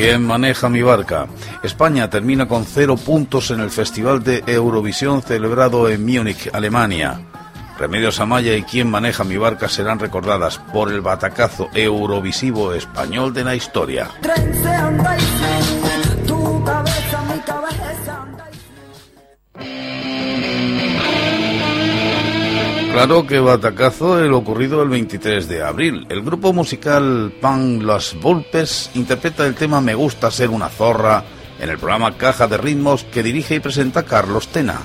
¿Quién maneja mi barca? España termina con cero puntos en el Festival de Eurovisión celebrado en Múnich, Alemania. Remedios Amaya y Quién maneja mi barca serán recordadas por el batacazo eurovisivo español de la historia. Claro que batacazo el ocurrido el 23 de abril. El grupo musical Pan Las Volpes interpreta el tema Me gusta ser una zorra en el programa Caja de Ritmos que dirige y presenta Carlos Tena.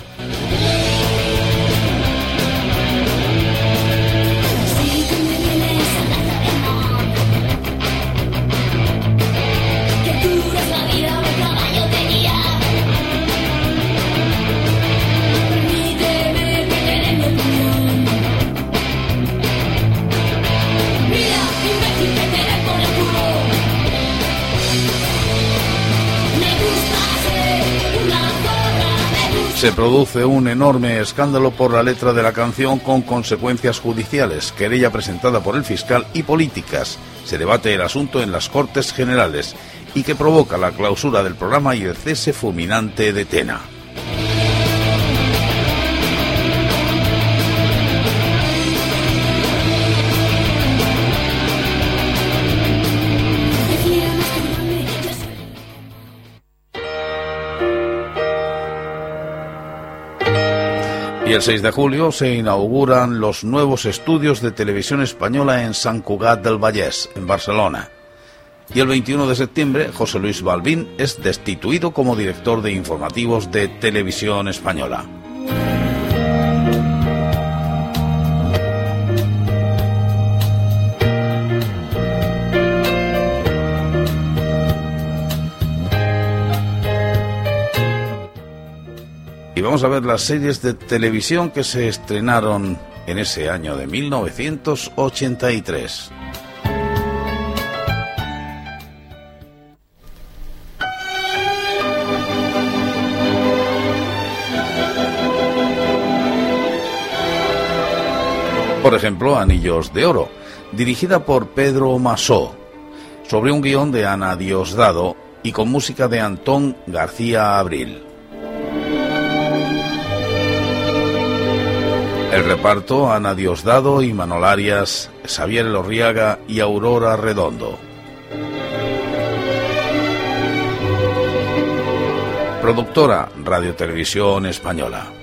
Se produce un enorme escándalo por la letra de la canción con consecuencias judiciales, querella presentada por el fiscal y políticas. Se debate el asunto en las Cortes Generales y que provoca la clausura del programa y el cese fulminante de Tena. El 6 de julio se inauguran los nuevos estudios de televisión española en San Cugat del Vallès, en Barcelona. Y el 21 de septiembre, José Luis Balbín es destituido como director de informativos de Televisión Española. Vamos a ver las series de televisión que se estrenaron en ese año de 1983. Por ejemplo, Anillos de Oro, dirigida por Pedro Masó, sobre un guion de Ana Diosdado y con música de Antón García Abril. El reparto, Ana Diosdado y Manol Arias, Xavier Lorriaga y Aurora Redondo. Productora, Radio Televisión Española.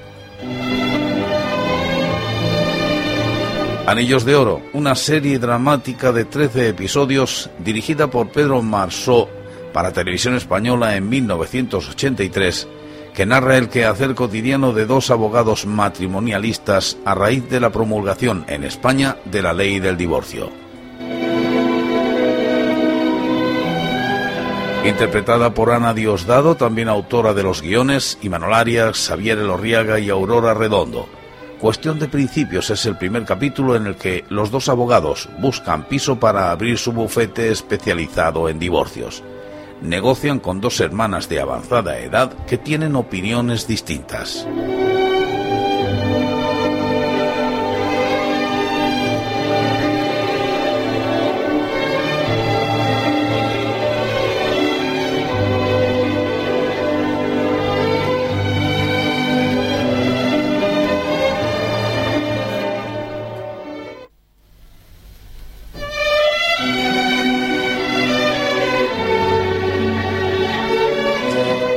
Anillos de Oro, una serie dramática de 13 episodios dirigida por Pedro Marsó para Televisión Española en 1983 que narra el quehacer cotidiano de dos abogados matrimonialistas a raíz de la promulgación en España de la ley del divorcio. Interpretada por Ana Diosdado, también autora de los guiones, y Manolarias, Xavier Elorriaga y Aurora Redondo. Cuestión de Principios es el primer capítulo en el que los dos abogados buscan piso para abrir su bufete especializado en divorcios negocian con dos hermanas de avanzada edad que tienen opiniones distintas.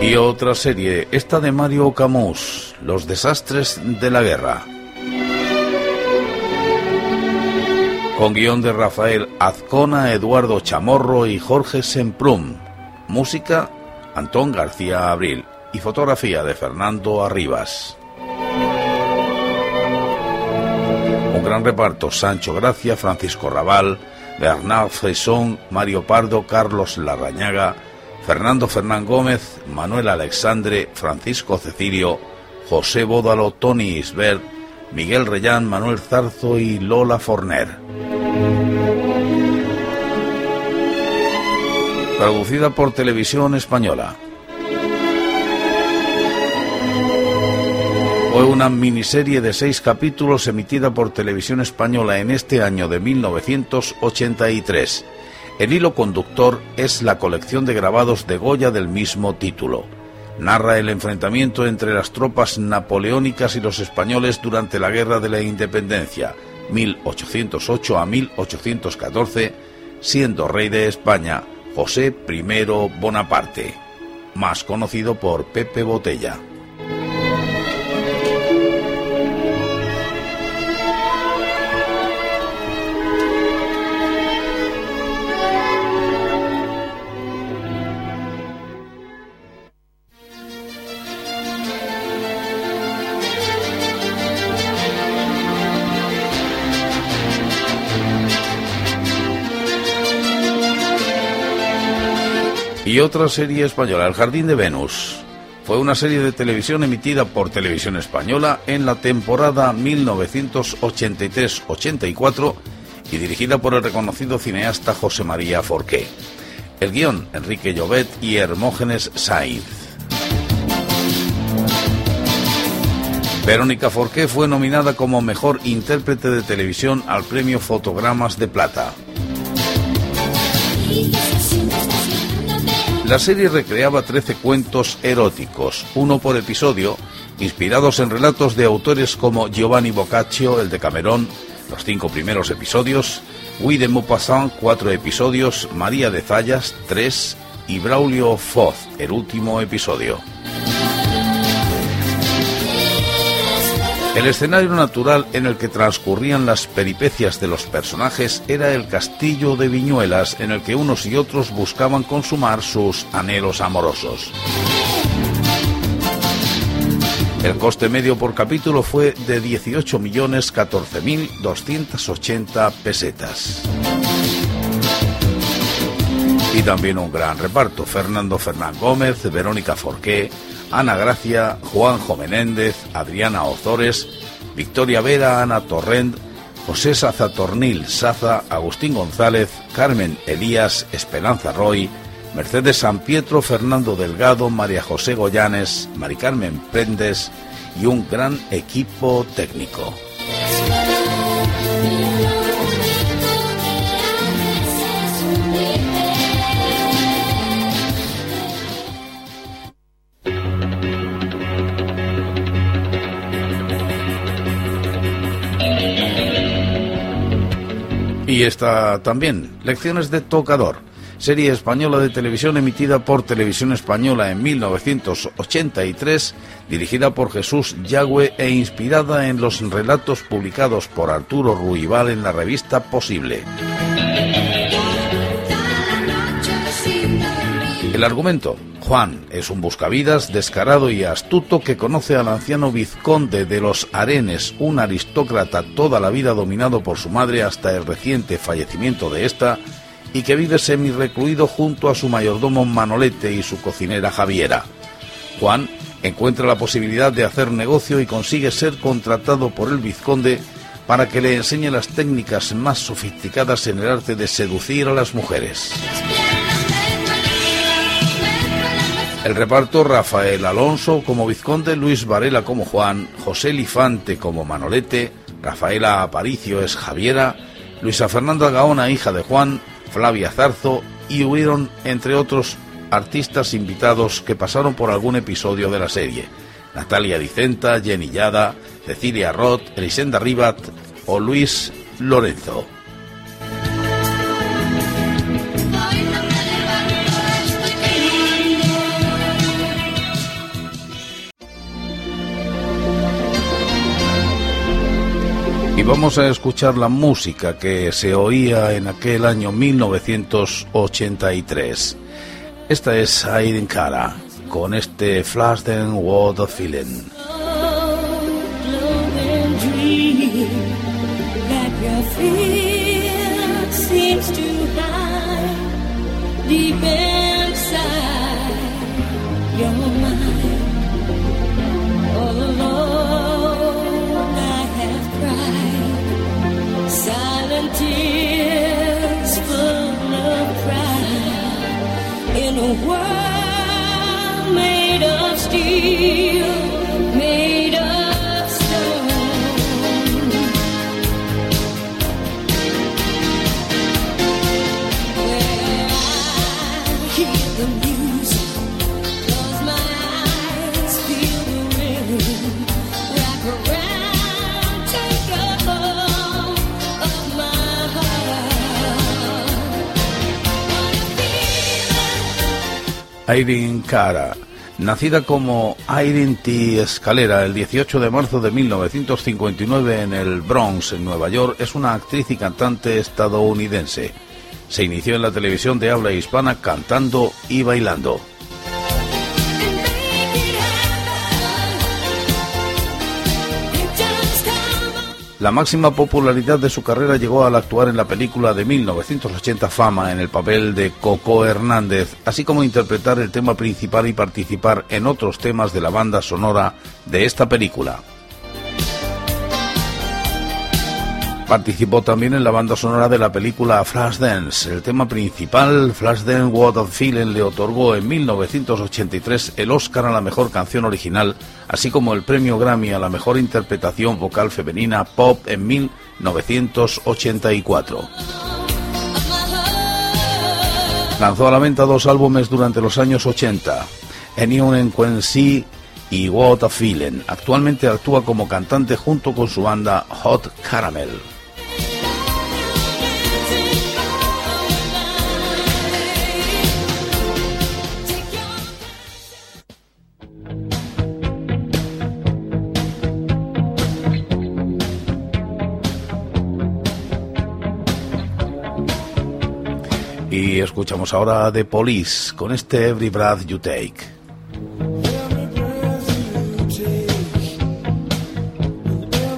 Y otra serie, esta de Mario Camus, Los desastres de la guerra. Con guion de Rafael Azcona, Eduardo Chamorro y Jorge Semprún. Música, Antón García Abril. y fotografía de Fernando Arribas. Un gran reparto, Sancho Gracia, Francisco Raval, Bernard Fresson, Mario Pardo, Carlos Larrañaga, Fernando Fernán Gómez, Manuel Alexandre, Francisco Cecilio, José Bódalo, Tony Isbert, Miguel Reyán, Manuel Zarzo y Lola Forner. Producida por Televisión Española. Fue una miniserie de seis capítulos emitida por Televisión Española en este año de 1983. El hilo conductor es la colección de grabados de Goya del mismo título. Narra el enfrentamiento entre las tropas napoleónicas y los españoles durante la Guerra de la Independencia, 1808 a 1814, siendo rey de España José I Bonaparte, más conocido por Pepe Botella. Y otra serie española, El Jardín de Venus. Fue una serie de televisión emitida por Televisión Española en la temporada 1983-84 y dirigida por el reconocido cineasta José María Forqué. El guion, Enrique Llobet y Hermógenes Sainz. Verónica Forqué fue nominada como mejor intérprete de televisión al premio Fotogramas de Plata. La serie recreaba 13 cuentos eróticos, uno por episodio, inspirados en relatos de autores como Giovanni Boccaccio, el de Camerón, los cinco primeros episodios, Guy de Maupassant, cuatro episodios, María de Zayas, tres, y Braulio Foz, el último episodio. El escenario natural en el que transcurrían las peripecias de los personajes era el castillo de Viñuelas en el que unos y otros buscaban consumar sus anhelos amorosos. El coste medio por capítulo fue de 18.014.280 pesetas. Y también un gran reparto, Fernando Fernán Gómez, Verónica Forqué, Ana Gracia, Juanjo Menéndez, Adriana Ozores, Victoria Vera, Ana Torrent, José Saza Tornil Saza, Agustín González, Carmen Elías, Esperanza Roy, Mercedes San Pietro, Fernando Delgado, María José Goyanes, Mari Carmen Prendes y un gran equipo técnico. Y está también, Lecciones de Tocador, serie española de televisión emitida por Televisión Española en 1983, dirigida por Jesús Yagüe e inspirada en los relatos publicados por Arturo Ruibal en la revista Posible. El argumento. Juan es un buscavidas descarado y astuto que conoce al anciano vizconde de los Arenes, un aristócrata toda la vida dominado por su madre hasta el reciente fallecimiento de ésta, y que vive semi-recluido junto a su mayordomo Manolete y su cocinera Javiera. Juan encuentra la posibilidad de hacer negocio y consigue ser contratado por el vizconde para que le enseñe las técnicas más sofisticadas en el arte de seducir a las mujeres. El reparto Rafael Alonso como vizconde, Luis Varela como Juan, José Lifante como Manolete, Rafaela Aparicio es Javiera, Luisa Fernanda Gaona, hija de Juan, Flavia Zarzo y hubieron, entre otros, artistas invitados que pasaron por algún episodio de la serie. Natalia Dicenta, Jenny Yada, Cecilia Roth, Elisenda Ribat o Luis Lorenzo. Vamos a escuchar la música que se oía en aquel año 1983. Esta es Aiden Cara con este Flashdance World of Feeling. Irene Cara. Nacida como Irene T. Escalera el 18 de marzo de 1959 en el Bronx, en Nueva York, es una actriz y cantante estadounidense. Se inició en la televisión de habla hispana cantando y bailando. La máxima popularidad de su carrera llegó al actuar en la película de 1980 Fama en el papel de Coco Hernández, así como interpretar el tema principal y participar en otros temas de la banda sonora de esta película. Participó también en la banda sonora de la película Flashdance. El tema principal, Flashdance What of Feeling, le otorgó en 1983 el Oscar a la mejor canción original, así como el premio Grammy a la mejor interpretación vocal femenina pop en 1984. Lanzó a la venta dos álbumes durante los años 80, Anyone en Quincy y What a Feeling. Actualmente actúa como cantante junto con su banda Hot Caramel. Y escuchamos ahora The Police con este Every Breath You Take.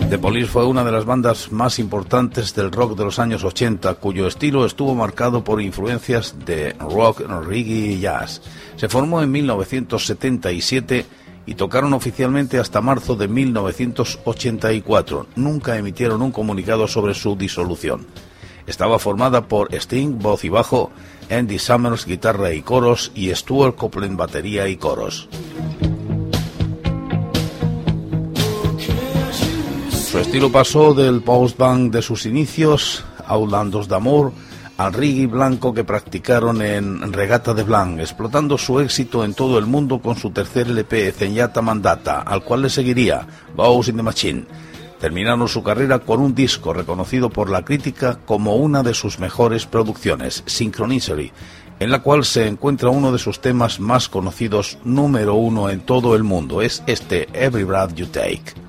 The Police fue una de las bandas más importantes del rock de los años 80, cuyo estilo estuvo marcado por influencias de rock, reggae y jazz. Se formó en 1977 y tocaron oficialmente hasta marzo de 1984. Nunca emitieron un comunicado sobre su disolución. Estaba formada por Sting, voz y bajo, Andy Summers, guitarra y coros, y Stuart Copeland, batería y coros. Su estilo pasó del post-band de sus inicios, Outlandos de Amor, al reggae blanco que practicaron en Regata de Blanc, explotando su éxito en todo el mundo con su tercer LP, Zenyata Mandata, al cual le seguiría Bows in the Machine terminaron su carrera con un disco reconocido por la crítica como una de sus mejores producciones, Synchronicity, en la cual se encuentra uno de sus temas más conocidos, número uno en todo el mundo, es este Every Breath You Take.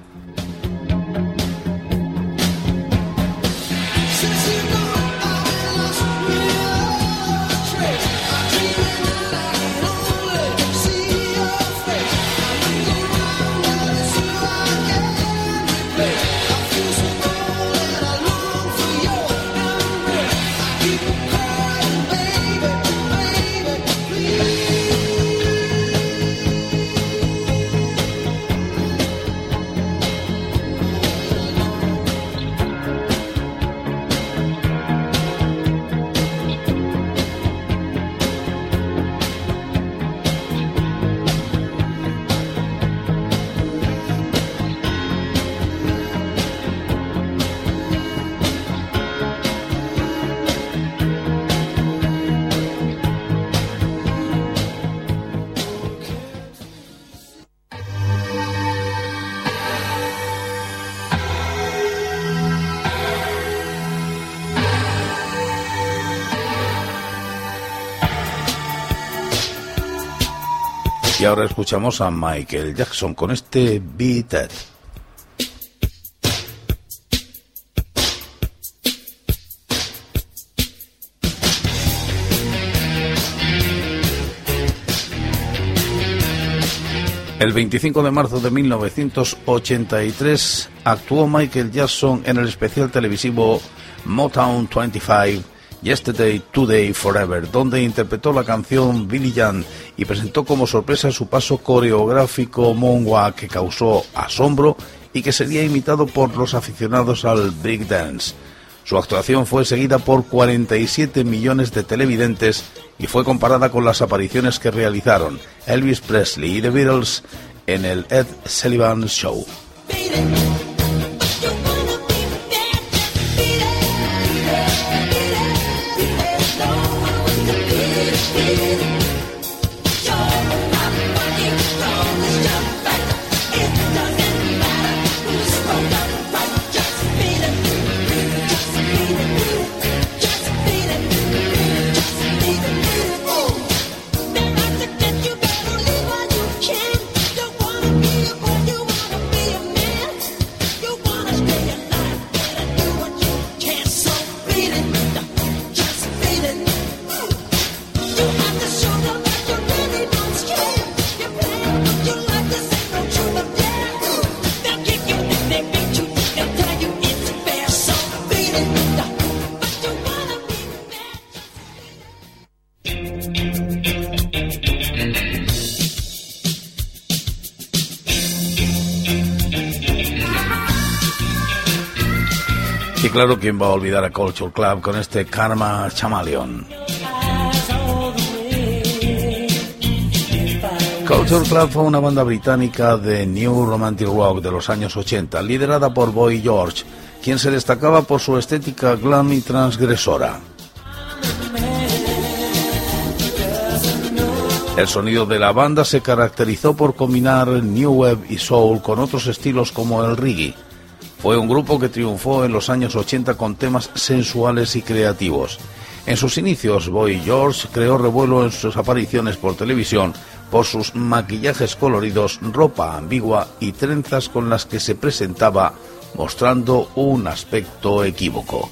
Ahora escuchamos a Michael Jackson con este Beat It. El 25 de marzo de 1983 actuó Michael Jackson en el especial televisivo Motown 25 Yesterday, Today, Forever, donde interpretó la canción Billy Jan y presentó como sorpresa su paso coreográfico Monwa que causó asombro y que sería imitado por los aficionados al Big Dance. Su actuación fue seguida por 47 millones de televidentes y fue comparada con las apariciones que realizaron Elvis Presley y The Beatles en el Ed Sullivan Show. Claro, ¿quién va a olvidar a Culture Club con este Karma Chameleon? Culture Club fue una banda británica de New Romantic Rock de los años 80, liderada por Boy George, quien se destacaba por su estética glam y transgresora. El sonido de la banda se caracterizó por combinar new wave y soul con otros estilos como el reggae. Fue un grupo que triunfó en los años 80 con temas sensuales y creativos. En sus inicios, Boy George creó revuelo en sus apariciones por televisión por sus maquillajes coloridos, ropa ambigua y trenzas con las que se presentaba mostrando un aspecto equívoco.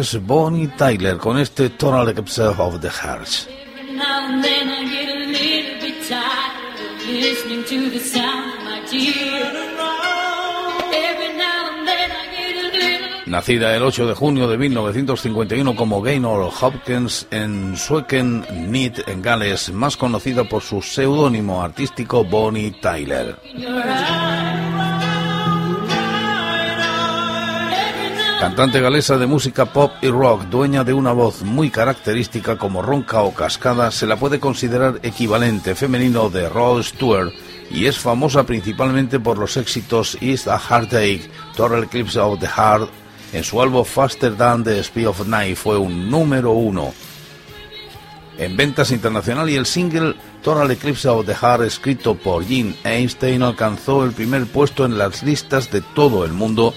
Es Bonnie Tyler con este Total Eclipse of the Hearts. Nacida el 8 de junio de 1951 como Gaynor Hopkins en Sueken, Neat, en Gales, más conocida por su seudónimo artístico Bonnie Tyler. Cantante galesa de música pop y rock, dueña de una voz muy característica como ronca o cascada, se la puede considerar equivalente femenino de Rod Stewart y es famosa principalmente por los éxitos Is a Heartache, Total Eclipse of the Heart. En su álbum Faster Than the Speed of Night fue un número uno en ventas internacional y el single Total Eclipse of the Heart, escrito por Gene Einstein, alcanzó el primer puesto en las listas de todo el mundo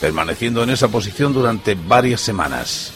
permaneciendo en esa posición durante varias semanas.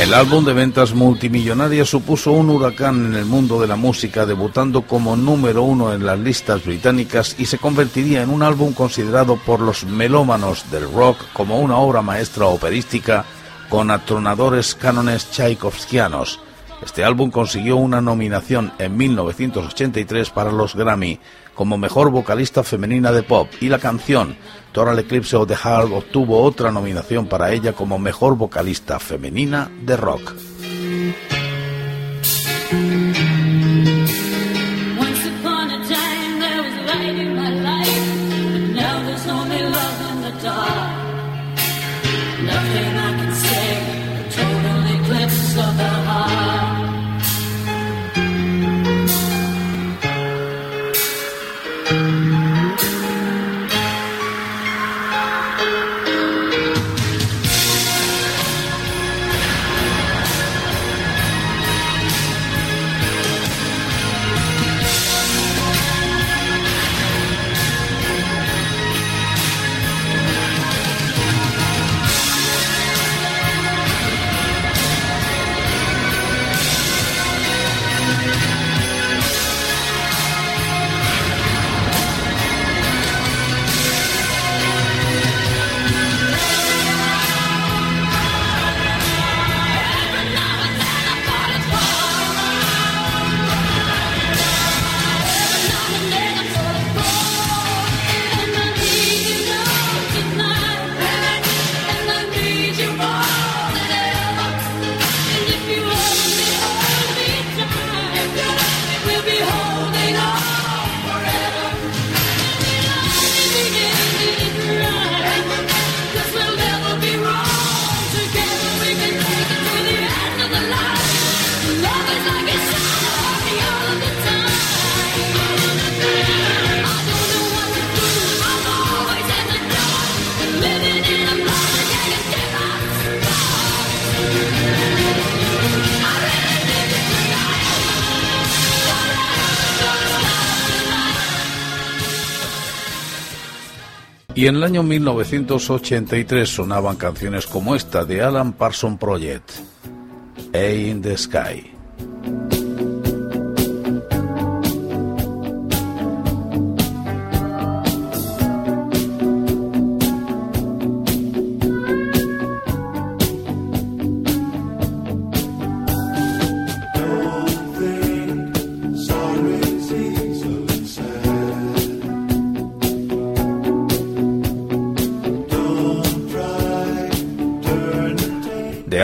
El álbum de ventas multimillonarias supuso un huracán en el mundo de la música, debutando como número uno en las listas británicas y se convertiría en un álbum considerado por los melómanos del rock como una obra maestra operística con atronadores cánones tchaikovskianos Este álbum consiguió una nominación en 1983 para los Grammy como mejor vocalista femenina de pop y la canción Total Eclipse of the Heart obtuvo otra nominación para ella como mejor vocalista femenina de rock. Mm-hmm. Y en el año 1983 sonaban canciones como esta de Alan Parsons Project, A in the Sky.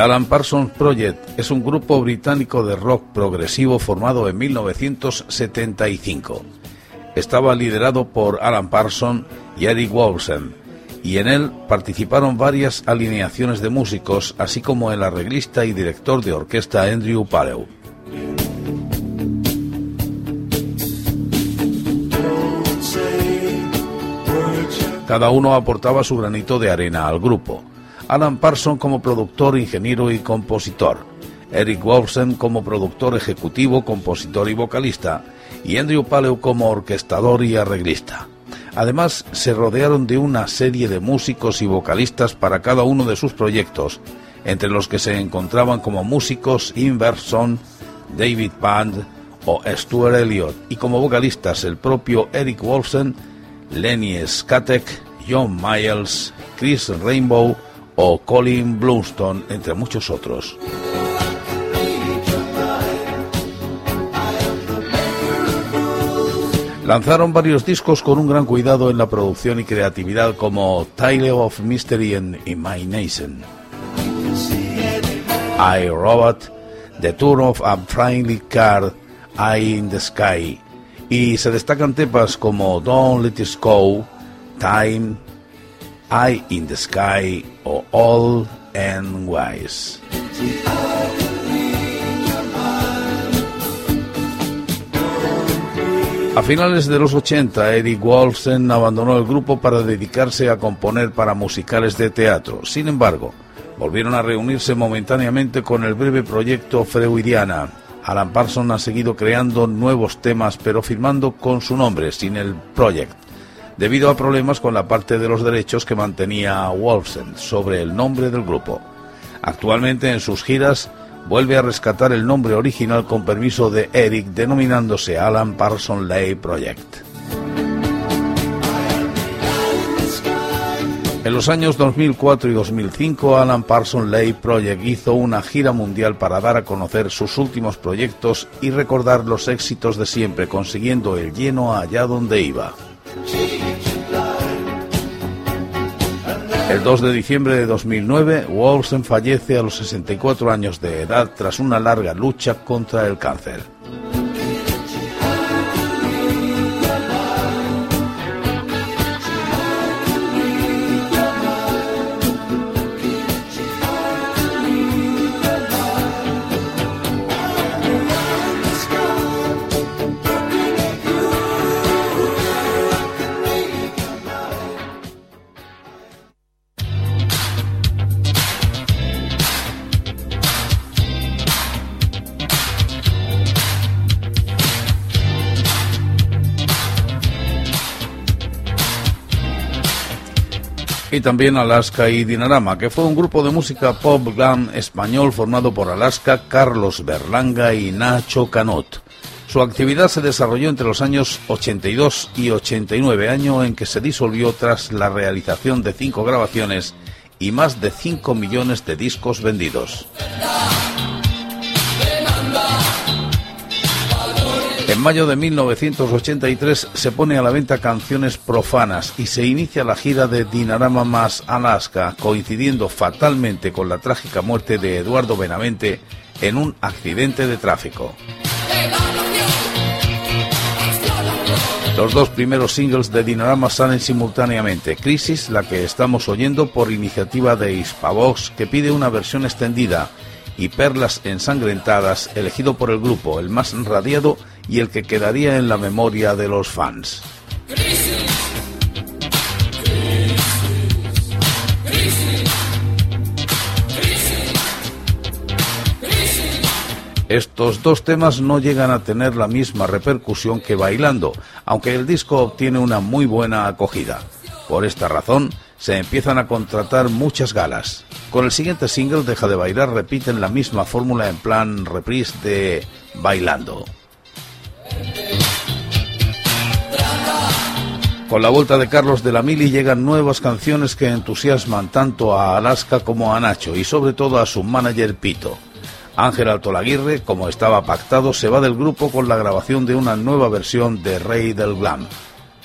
Alan Parsons Project es un grupo británico de rock progresivo formado en 1975. Estaba liderado por Alan Parsons y Eric Wolfson, y en él participaron varias alineaciones de músicos, así como el arreglista y director de orquesta Andrew Palew. Cada uno aportaba su granito de arena al grupo. Alan Parsons como productor, ingeniero y compositor, Eric Wolfson como productor ejecutivo, compositor y vocalista, y Andrew Paleo como orquestador y arreglista. Además, se rodearon de una serie de músicos y vocalistas para cada uno de sus proyectos, entre los que se encontraban como músicos Inverson, David Band o Stuart Elliott, y como vocalistas el propio Eric Wolfson, Lenny Skatek, John Miles, Chris Rainbow, o Colin Blunstone, entre muchos otros. Lanzaron varios discos con un gran cuidado en la producción y creatividad como Tale of Mystery and Imagination, I Robot, The Tour of a Friendly Card, Eye in the Sky, y se destacan temas como Don't Let It Go, Time, Eye in the Sky o All and Wise. A finales de los 80, Eric Wolfsen abandonó el grupo para dedicarse a componer para musicales de teatro. Sin embargo, volvieron a reunirse momentáneamente con el breve proyecto Freudiana. Alan Parsons ha seguido creando nuevos temas, pero firmando con su nombre, sin el Project debido a problemas con la parte de los derechos que mantenía Wolfsen sobre el nombre del grupo. Actualmente en sus giras vuelve a rescatar el nombre original con permiso de Eric denominándose Alan Parsons Lay Project. En los años 2004 y 2005, Alan Parsons Lay Project hizo una gira mundial para dar a conocer sus últimos proyectos y recordar los éxitos de siempre, consiguiendo el lleno allá donde iba. El 2 de diciembre de 2009, Wolfson fallece a los 64 años de edad tras una larga lucha contra el cáncer. También Alaska y Dinarama, que fue un grupo de música pop glam español formado por Alaska, Carlos Berlanga y Nacho Canot. Su actividad se desarrolló entre los años 82 y 89, año en que se disolvió tras la realización de cinco grabaciones y más de 5 millones de discos vendidos. En mayo de 1983 se pone a la venta canciones profanas y se inicia la gira de Dinarama más Alaska, coincidiendo fatalmente con la trágica muerte de Eduardo Benavente en un accidente de tráfico. Los dos primeros singles de Dinarama salen simultáneamente. Crisis, la que estamos oyendo por iniciativa de Hispavox, que pide una versión extendida, y Perlas ensangrentadas, elegido por el grupo, el más radiado y el que quedaría en la memoria de los fans. Estos dos temas no llegan a tener la misma repercusión que Bailando, aunque el disco obtiene una muy buena acogida. Por esta razón, se empiezan a contratar muchas galas. Con el siguiente single, Deja de bailar, repiten la misma fórmula en plan reprise de Bailando. Con la vuelta de Carlos de la Mili llegan nuevas canciones que entusiasman tanto a Alaska como a Nacho y sobre todo a su manager Pito. Ángel Altolaguirre, como estaba pactado, se va del grupo con la grabación de una nueva versión de Rey del Glam.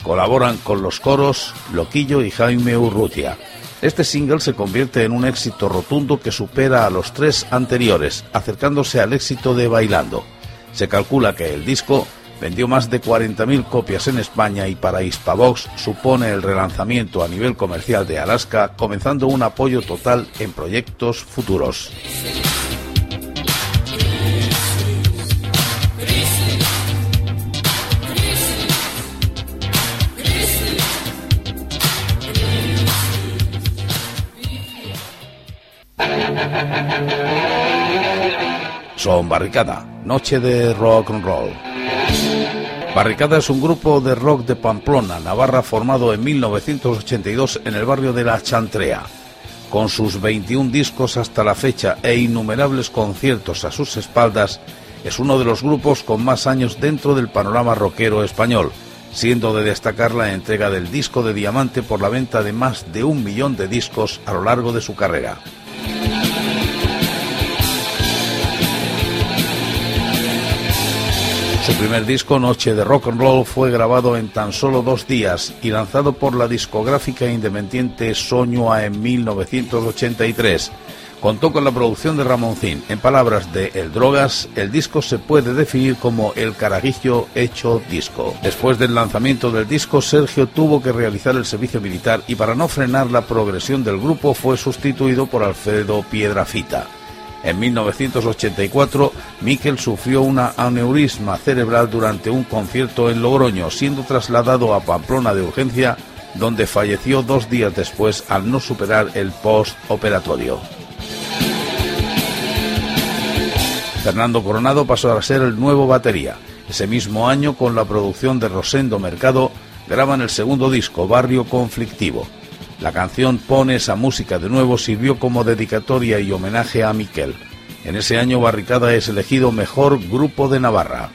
Colaboran con los coros Loquillo y Jaime Urrutia. Este single se convierte en un éxito rotundo que supera a los tres anteriores, acercándose al éxito de Bailando. Se calcula que el disco vendió más de 40.000 copias en España y para Hispavox supone el relanzamiento a nivel comercial de Alaska, comenzando un apoyo total en proyectos futuros. Son Barricada, noche de rock and roll. Barricada es un grupo de rock de Pamplona, Navarra, formado en 1982 en el barrio de La Chantrea. Con sus 21 discos hasta la fecha e innumerables conciertos a sus espaldas, es uno de los grupos con más años dentro del panorama rockero español, siendo de destacar la entrega del disco de diamante por la venta de más de un millón de discos a lo largo de su carrera. Su primer disco, Noche de Rock and Roll, fue grabado en tan solo dos días y lanzado por la discográfica independiente Soñua en 1983. Contó con la producción de Ramoncín. En palabras de El Drogas, el disco se puede definir como el carajillo hecho disco. Después del lanzamiento del disco, Sergio tuvo que realizar el servicio militar y para no frenar la progresión del grupo fue sustituido por Alfredo Piedrafita. En 1984, Miquel sufrió una aneurisma cerebral durante un concierto en Logroño, siendo trasladado a Pamplona de urgencia, donde falleció dos días después al no superar el postoperatorio. Fernando Coronado pasó a ser el nuevo batería. Ese mismo año, con la producción de Rosendo Mercado, graban el segundo disco, Barrio Conflictivo. La canción Pone esa música de nuevo sirvió como dedicatoria y homenaje a Miquel. En ese año Barricada es elegido mejor grupo de Navarra.